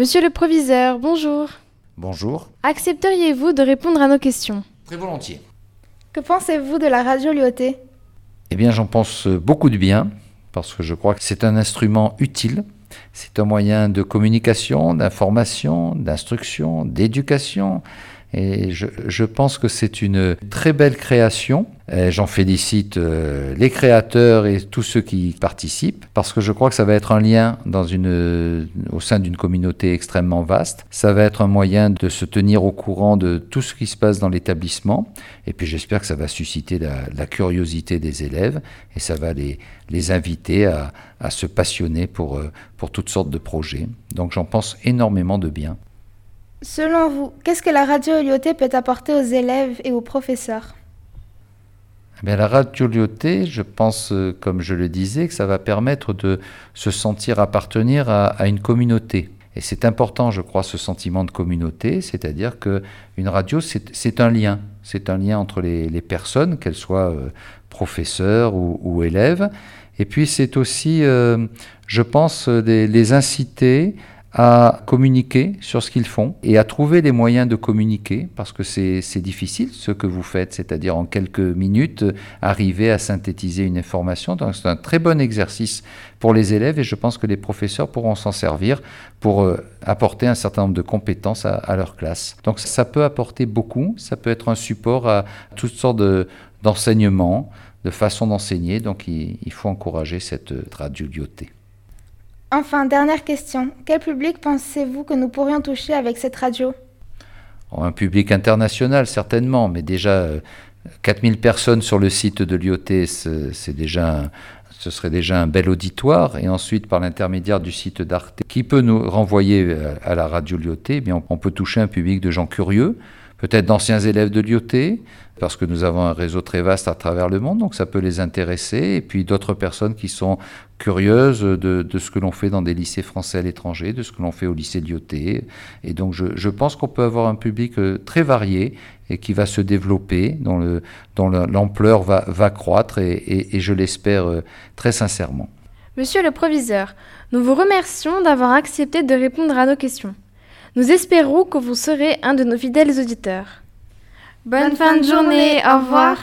Monsieur le proviseur, bonjour. Bonjour. Accepteriez-vous de répondre à nos questions? Très volontiers. Que pensez-vous de la radio Lyoté? Eh bien, j'en pense beaucoup de bien, parce que je crois que c'est un instrument utile. C'est un moyen de communication, d'information, d'instruction, d'éducation. Et je, pense que c'est une très belle création. J'en félicite euh, les créateurs et tous ceux qui participent, parce que je crois que ça va être un lien une, au sein d'une communauté extrêmement vaste. Ça va être un moyen de se tenir au courant de tout ce qui se passe dans l'établissement. Et puis j'espère que ça va susciter la, curiosité des élèves et ça va les, inviter à, à se passionner pour, euh, pour toutes sortes de projets. Donc j'en pense énormément de bien. Selon vous, qu'est-ce que la radio Lyoté peut apporter aux élèves et aux professeurs? Eh bien, la radio Lyoté, je pense, euh, comme je le disais, que ça va permettre de se sentir appartenir à, une communauté. Et c'est important, je crois, ce sentiment de communauté, c'est-à-dire que une radio, c'est un lien. C'est un lien entre les, personnes, qu'elles soient euh, professeurs ou, élèves. Et puis c'est aussi, euh, je pense, les inciter à communiquer sur ce qu'ils font et à trouver des moyens de communiquer, parce que c'est difficile ce que vous faites, c'est-à-dire en quelques minutes arriver à synthétiser une information. Donc c'est un très bon exercice pour les élèves et je pense que les professeurs pourront s'en servir pour euh, apporter un certain nombre de compétences à, leur classe. Donc ça peut apporter beaucoup, ça peut être un support à toutes sortes d'enseignements, de, de façons d'enseigner, donc il, faut encourager cette radioglioté. Enfin, dernière question. Quel public pensez-vous que nous pourrions toucher avec cette radio? Un public international, certainement, mais déjà euh, 4000 personnes sur le site de l'IoT, c'est déjà ce serait déjà un bel auditoire, et ensuite par l'intermédiaire du site d'Arte, qui peut nous renvoyer euh, à la radio Lyoté, on peut toucher un public de gens curieux, peut-être d'anciens élèves de Lyoté, parce que nous avons un réseau très vaste à travers le monde, donc ça peut les intéresser, et puis d'autres personnes qui sont curieuses de, de ce que l'on fait dans des lycées français à l'étranger, de ce que l'on fait au lycée Lyoté, et donc je, pense qu'on peut avoir un public euh, très varié et qui va se développer, dont, le, dont l'ampleur va, croître, et je l'espère euh, très sincèrement. Monsieur le proviseur, nous vous remercions d'avoir accepté de répondre à nos questions. Nous espérons que vous serez un de nos fidèles auditeurs. Bonne, fin de journée, au revoir.